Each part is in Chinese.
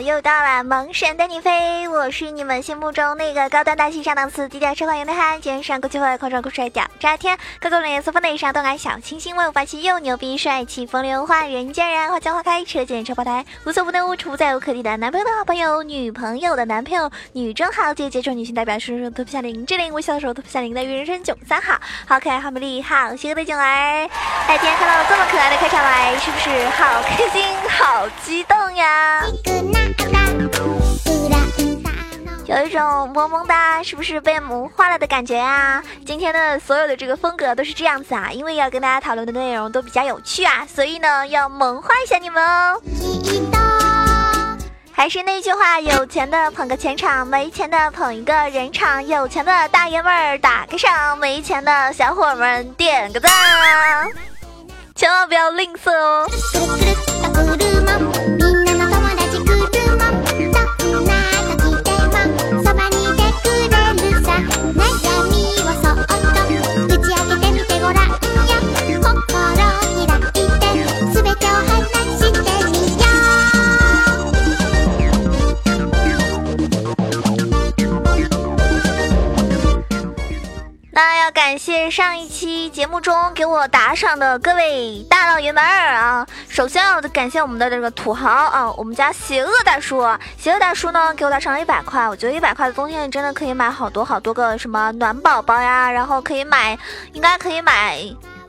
又到了萌神带你飞，我是你们心目中那个高端大气上档次、低调奢华有内涵、肩上国际化、狂拽酷帅屌炸天、各种冷颜色风内上动感小清新、万物霸气又牛逼、帅气风流花、人见人爱、花见花开、车见车爆胎、无所不能、无处不在、无可替代男朋友的好朋友、女朋友的男朋友、女中豪杰、杰出女性代表、叔叔脱皮夏玲、志玲微笑的时候脱皮夏玲的人生囧三好，好可爱、好美丽、好邪恶的囧儿。哎，今天看到这么可爱的开场白，是不是好开心、好激动呀？有一种萌萌哒，是不是被萌化了的感觉啊？今天的所有的这个风格都是这样子啊，因为要跟大家讨论的内容都比较有趣啊，所以呢要萌化一下你们哦。还是那句话，有钱的捧个钱场，没钱的捧一个人场。有钱的大爷们儿打个赏，没钱的小伙们点个赞，千万不要吝啬哦。那要感谢上一期节目中给我打赏的各位大老爷们儿啊！首先要感谢我们的这个土豪啊，我们家邪恶大叔，邪恶大叔呢给我打赏了一百块，我觉得一百块的冬天你真的可以买好多好多个什么暖宝宝呀，然后可以买，应该可以买。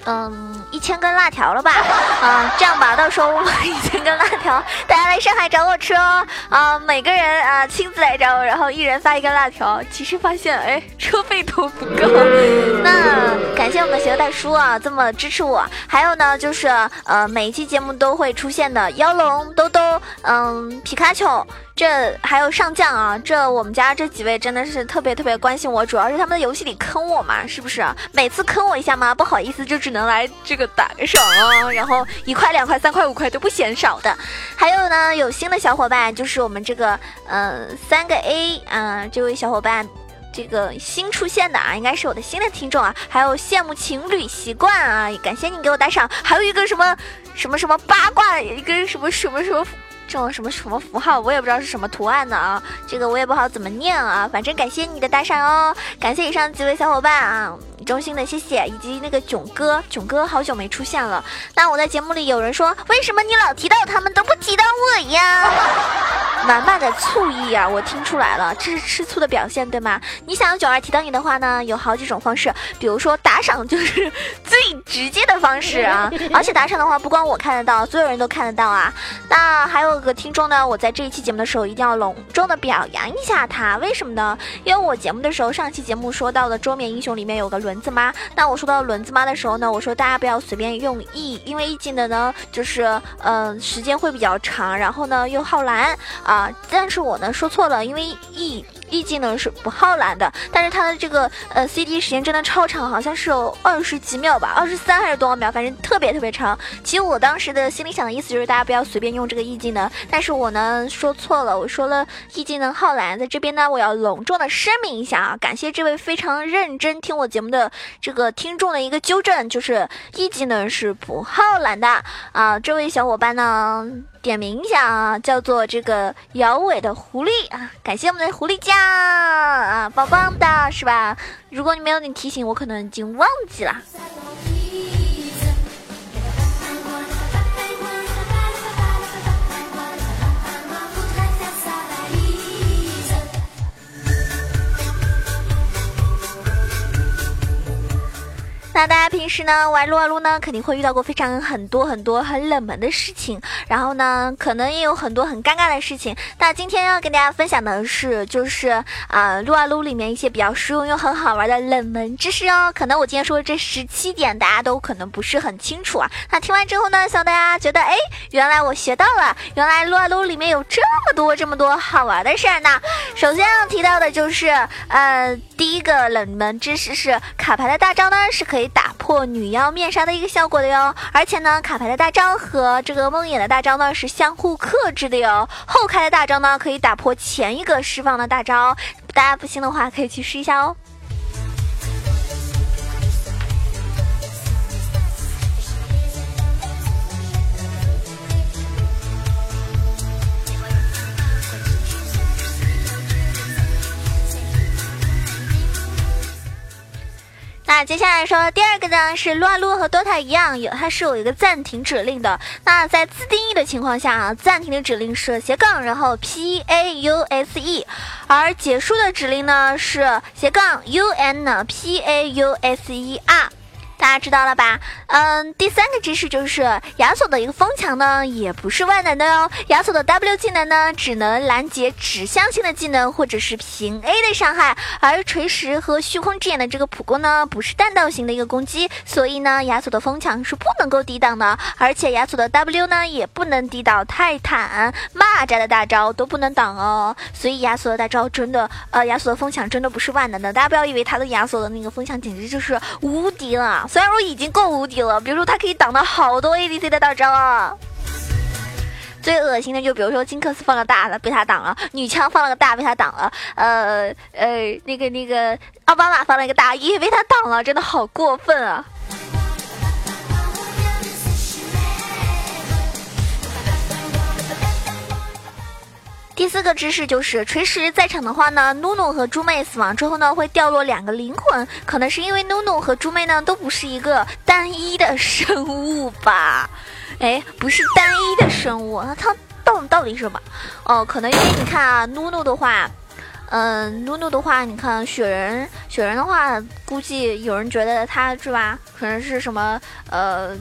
嗯，一千根辣条了吧？啊，这样吧，到时候我买一千根辣条，大家来上海找我吃哦。啊，每个人啊亲自来找我，然后一人发一根辣条。其实发现，哎，车费都不够。那感谢我们邪恶大叔啊，这么支持我。还有呢，就是呃，每一期节目都会出现的妖龙、兜兜，嗯，皮卡丘。这还有上将啊！这我们家这几位真的是特别特别关心我，主要是他们在游戏里坑我嘛，是不是？每次坑我一下嘛，不好意思，就只能来这个打个赏啊，然后一块、两块、三块、五块都不嫌少的。还有呢，有新的小伙伴，就是我们这个嗯三个 A 啊，这位小伙伴，这个新出现的啊，应该是我的新的听众啊。还有羡慕情侣习惯啊，感谢你给我打赏。还有一个什么什么什么八卦，一个什么什么什么。这种什么什么符号，我也不知道是什么图案的啊，这个我也不好怎么念啊，反正感谢你的打赏哦，感谢以上几位小伙伴啊，衷心的谢谢，以及那个囧哥，囧哥好久没出现了。那我在节目里有人说，为什么你老提到他们都不提到我呀？满满的醋意啊，我听出来了，这是吃醋的表现，对吗？你想要囧儿提到你的话呢，有好几种方式，比如说打赏就是最直接的方式啊，而且打赏的话不光我看得到，所有人都看得到啊。那还有。个听众呢，我在这一期节目的时候一定要隆重的表扬一下他，为什么呢？因为我节目的时候，上期节目说到的桌面英雄里面有个轮子妈，那我说到轮子妈的时候呢，我说大家不要随便用 E，因为 E 技能呢，就是嗯时间会比较长，然后呢又耗蓝啊，但是我呢说错了，因为 E。E 技能是不耗蓝的，但是它的这个呃 CD 时间真的超长，好像是有二十几秒吧，二十三还是多少秒，反正特别特别长。其实我当时的心里想的意思就是大家不要随便用这个 E 技能，但是我呢说错了，我说了 E 技能耗蓝，在这边呢我要隆重的声明一下啊，感谢这位非常认真听我节目的这个听众的一个纠正，就是 E 技能是不耗蓝的啊，这位小伙伴呢。点名一下啊，叫做这个摇尾的狐狸啊，感谢我们的狐狸酱啊，棒棒的是吧？如果你没有你提醒，我可能已经忘记了。那大家平时呢玩撸啊撸呢，肯定会遇到过非常很多很多很冷门的事情，然后呢，可能也有很多很尴尬的事情。那今天要跟大家分享的是，就是啊撸啊撸里面一些比较实用又很好玩的冷门知识哦。可能我今天说的这十七点，大家都可能不是很清楚啊。那听完之后呢，希望大家觉得，哎，原来我学到了，原来撸啊撸里面有这么多这么多好玩的事儿呢。首先要提到的就是，呃，第一个冷门知识是卡牌的大招呢是可以。打破女妖面纱的一个效果的哟，而且呢，卡牌的大招和这个梦魇的大招呢是相互克制的哟。后开的大招呢可以打破前一个释放的大招，大家不信的话可以去试一下哦。接下来说第二个呢，是撸啊撸和 DOTA 一样，有它是有一个暂停指令的。那在自定义的情况下啊，暂停的指令是斜杠，然后 P A U S E，而结束的指令呢是斜杠 U N P A U S E R。大家知道了吧？嗯，第三个知识就是亚索的一个风墙呢，也不是万能的哟。亚索的 W 技能呢，只能拦截指向性的技能或者是平 A 的伤害，而锤石和虚空之眼的这个普攻呢，不是弹道型的一个攻击，所以呢，亚索的风墙是不能够抵挡的。而且亚索的 W 呢，也不能抵挡泰坦、蚂蚱的大招都不能挡哦。所以亚索的大招真的，呃，亚索的风墙真的不是万能的。大家不要以为他的亚索的那个风墙简直就是无敌了。虽然说已经够无敌了，比如说他可以挡到好多 ADC 的大招啊。最恶心的就比如说金克斯放了大的被他挡了，女枪放了个大被他挡了，呃呃那个那个奥巴马放了一个大也被他挡了，真的好过分啊！第四个知识就是锤石在场的话呢，努努和猪妹死亡之后呢，会掉落两个灵魂，可能是因为努努和猪妹呢都不是一个单一的生物吧？哎，不是单一的生物，那它到到底是什么？哦，可能因为你看啊，努努的话，嗯，努努的话，你看雪人，雪人的话，估计有人觉得他是吧？可能是什么？呃，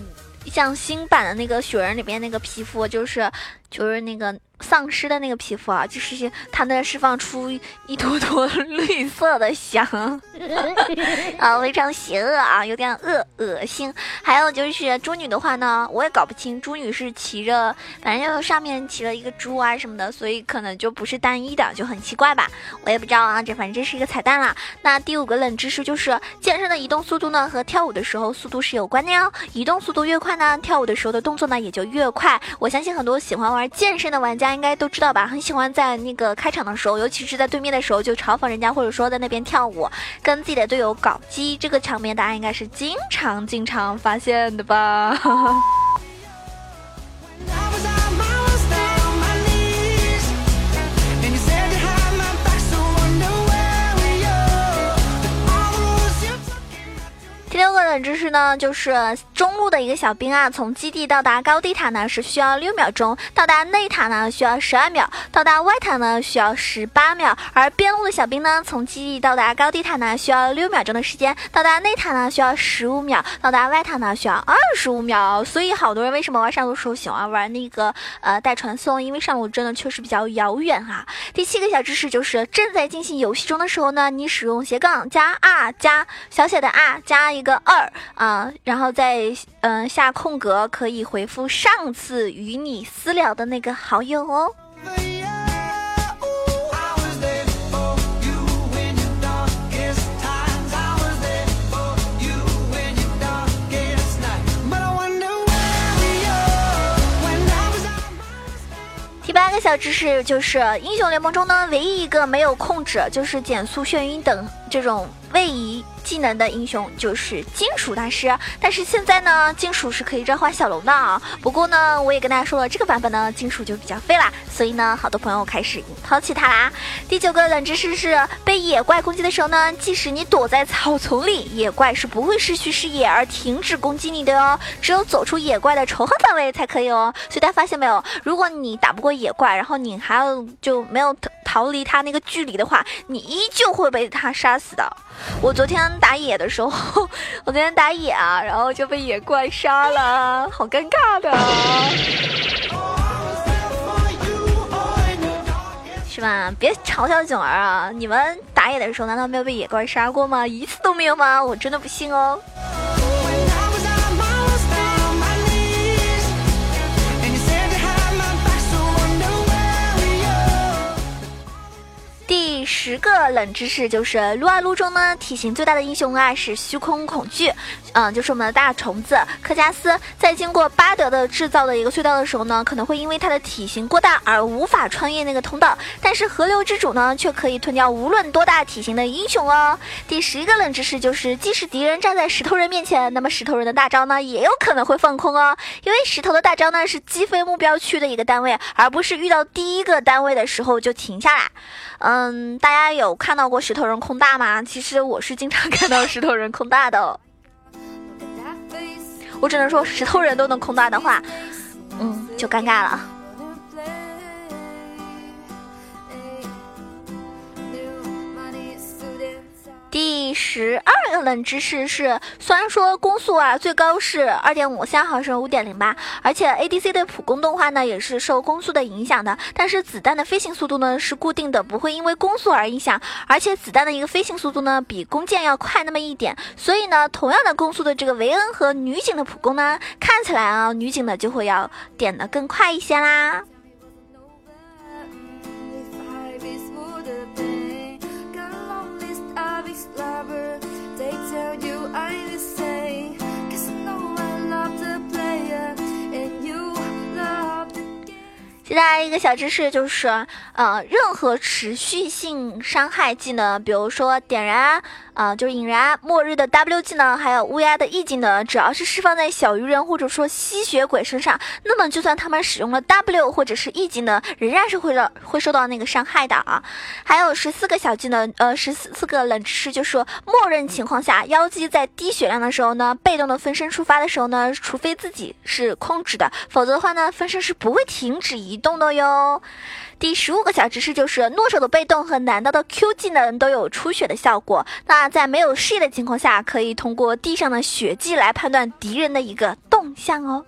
像新版的那个雪人里边那个皮肤，就是就是那个。丧尸的那个皮肤啊，就是它能释放出一坨坨绿色的香，啊，非常邪恶啊，有点恶恶心。还有就是猪女的话呢，我也搞不清猪女是骑着，反正就上面骑了一个猪啊什么的，所以可能就不是单一的，就很奇怪吧。我也不知道啊，这反正这是一个彩蛋啦。那第五个冷知识就是，健身的移动速度呢和跳舞的时候速度是有关的哟。移动速度越快呢，跳舞的时候的动作呢也就越快。我相信很多喜欢玩玩健身的玩家。应该都知道吧，很喜欢在那个开场的时候，尤其是在对面的时候就嘲讽人家，或者说在那边跳舞，跟自己的队友搞基，这个场面大家应该是经常经常发现的吧。知识呢，就是中路的一个小兵啊，从基地到达高地塔呢是需要六秒钟，到达内塔呢需要十二秒，到达外塔呢需要十八秒。而边路的小兵呢，从基地到达高地塔呢需要六秒钟的时间，到达内塔呢需要十五秒，到达外塔呢需要二十五秒。所以好多人为什么玩上路时候喜欢玩那个呃带传送？因为上路真的确实比较遥远哈。第七个小知识就是正在进行游戏中的时候呢，你使用斜杠加 R 加小写的 R 加一个。二啊，然后在嗯下空格可以回复上次与你私聊的那个好友哦。第八个小知识就是英雄联盟中呢，唯一一个没有控制就是减速、眩晕等这种位移。技能的英雄就是金属大师，但是现在呢，金属是可以召唤小龙的啊。不过呢，我也跟大家说了，这个版本呢，金属就比较废啦，所以呢，好多朋友开始抛弃它啦。第九个冷知识是，被野怪攻击的时候呢，即使你躲在草丛里，野怪是不会失去视野而停止攻击你的哦，只有走出野怪的仇恨范围才可以哦。所以大家发现没有，如果你打不过野怪，然后你还要就没有逃离他那个距离的话，你依旧会被他杀死的。我昨天。打野的时候，我昨天打野啊，然后就被野怪杀了，好尴尬的，是吧？别嘲笑囧儿啊！你们打野的时候难道没有被野怪杀过吗？一次都没有吗？我真的不信哦。十个冷知识就是撸啊撸中呢，体型最大的英雄啊是虚空恐惧，嗯，就是我们的大虫子科加斯，在经过巴德的制造的一个隧道的时候呢，可能会因为它的体型过大而无法穿越那个通道，但是河流之主呢，却可以吞掉无论多大体型的英雄哦。第十一个冷知识就是，即使敌人站在石头人面前，那么石头人的大招呢，也有可能会放空哦，因为石头的大招呢是击飞目标区的一个单位，而不是遇到第一个单位的时候就停下来。嗯，大家。家有看到过石头人空大吗？其实我是经常 看到石头人空大的。我只能说，石头人都能空大的话，嗯，就尴尬了。第十二个冷知识是，虽然说攻速啊最高是二点五，三毫升五点零八，而且 ADC 的普攻动画呢也是受攻速的影响的，但是子弹的飞行速度呢是固定的，不会因为攻速而影响，而且子弹的一个飞行速度呢比弓箭要快那么一点，所以呢，同样的攻速的这个维恩和女警的普攻呢，看起来啊女警的就会要点的更快一些啦。接下来一个小知识就是，呃，任何持续性伤害技能，比如说点燃。啊就是引燃末日的 W 技能，还有乌鸦的 E 技能，只要是释放在小鱼人或者说吸血鬼身上，那么就算他们使用了 W 或者是 E 技能，仍然是会让会受到那个伤害的啊。还有十四个小技能，呃，十四四个冷知识，就是说，默认情况下，妖姬在低血量的时候呢，被动的分身触发的时候呢，除非自己是控制的，否则的话呢，分身是不会停止移动的哟。第十五个小知识就是，诺手的被动和男刀的 Q 技能都有出血的效果。那在没有视野的情况下，可以通过地上的血迹来判断敌人的一个动向哦。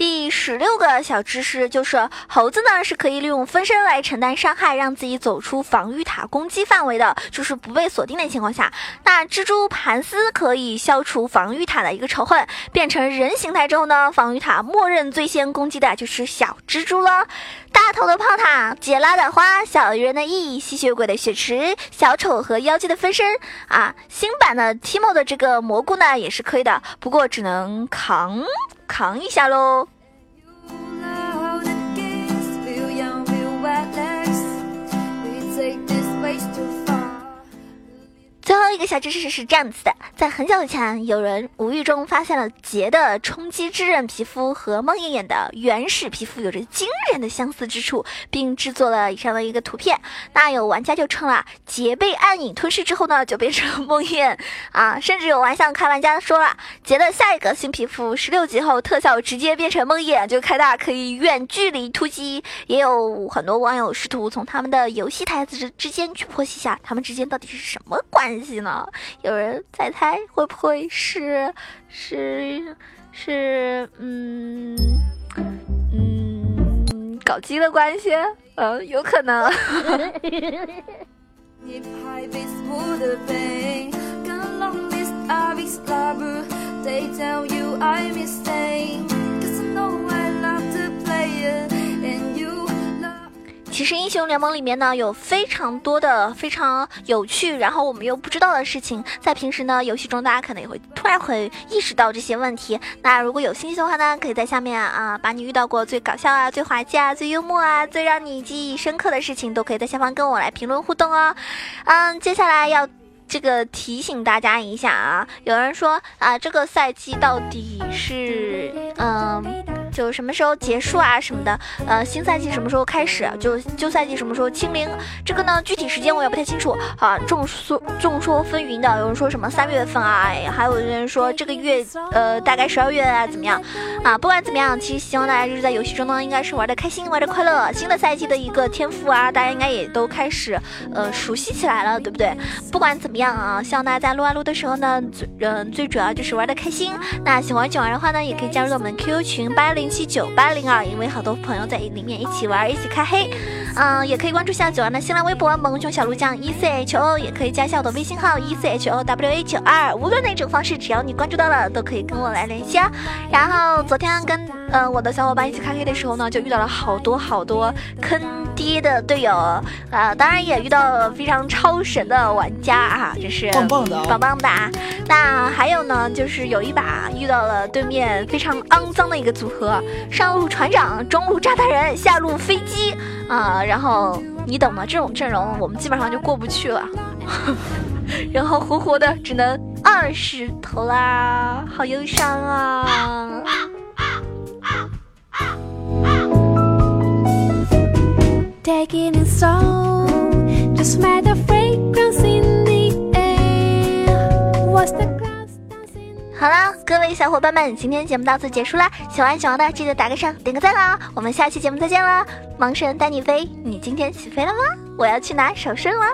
第十六个小知识就是，猴子呢是可以利用分身来承担伤害，让自己走出防御塔攻击范围的，就是不被锁定的情况下。那蜘蛛盘丝可以消除防御塔的一个仇恨，变成人形态之后呢，防御塔默认最先攻击的就是小蜘蛛了。大头的炮塔、杰拉的花、小鱼人的翼、吸血鬼的血池、小丑和妖姬的分身啊，新版的 Timo 的这个蘑菇呢也是可以的，不过只能扛。扛一下喽。后一个小知识是这样子的：在很久以前，有人无意中发现了杰的冲击之刃皮肤和梦魇魇的原始皮肤有着惊人的相似之处，并制作了以上的一个图片。那有玩家就称了，杰被暗影吞噬之后呢，就变成了梦魇啊！甚至有玩笑开玩家说了，杰的下一个新皮肤十六级后特效直接变成梦魇，就开大可以远距离突击。也有很多网友试图从他们的游戏台词之之间去剖析一下，他们之间到底是什么关系。呢？有人在猜会不会是是是嗯嗯搞基的关系？嗯，有可能。其实英雄联盟里面呢有非常多的非常有趣，然后我们又不知道的事情，在平时呢游戏中大家可能也会突然会意识到这些问题。那如果有兴趣的话呢，可以在下面啊把你遇到过最搞笑啊、最滑稽啊、最幽默啊、最让你记忆深刻的事情，都可以在下方跟我来评论互动哦。嗯，接下来要这个提醒大家一下啊，有人说啊这个赛季到底是嗯。就什么时候结束啊什么的，呃，新赛季什么时候开始？就旧赛季什么时候清零？这个呢，具体时间我也不太清楚啊。众说众说纷纭的，有人说什么三月份啊，还有人说这个月，呃，大概十二月啊，怎么样？啊，不管怎么样，其实希望大家就是在游戏中呢，应该是玩的开心，玩的快乐。新的赛季的一个天赋啊，大家应该也都开始呃熟悉起来了，对不对？不管怎么样啊，希望大家在撸啊撸的时候呢，最嗯最主要就是玩的开心。那喜欢九儿的话呢，也可以加入我们 QQ 群八零。零七九八零二，因为好多朋友在里面一起玩，一起开黑，嗯，也可以关注下九儿的新浪微博萌熊小鹿酱 E C H O，也可以加一下我的微信号 E C H O W A 九二，无论哪种方式，只要你关注到了，都可以跟我来联系啊。然后昨天跟嗯我的小伙伴一起开黑的时候呢，就遇到了好多好多坑爹的队友啊，当然也遇到了非常超神的玩家啊，这是棒棒的，棒棒的。那还有呢，就是有一把遇到了对面非常肮脏的一个组合。上路船长，中路炸弹人，下路飞机啊，然后你懂吗，这种阵容我们基本上就过不去了。然后活活的只能二十头啦，好忧伤啊！好啦，各位小伙伴们，今天节目到此结束啦！喜欢小王的记得打个赏，点个赞啦！我们下期节目再见啦！盲神带你飞，你今天起飞了吗？我要去拿手顺了。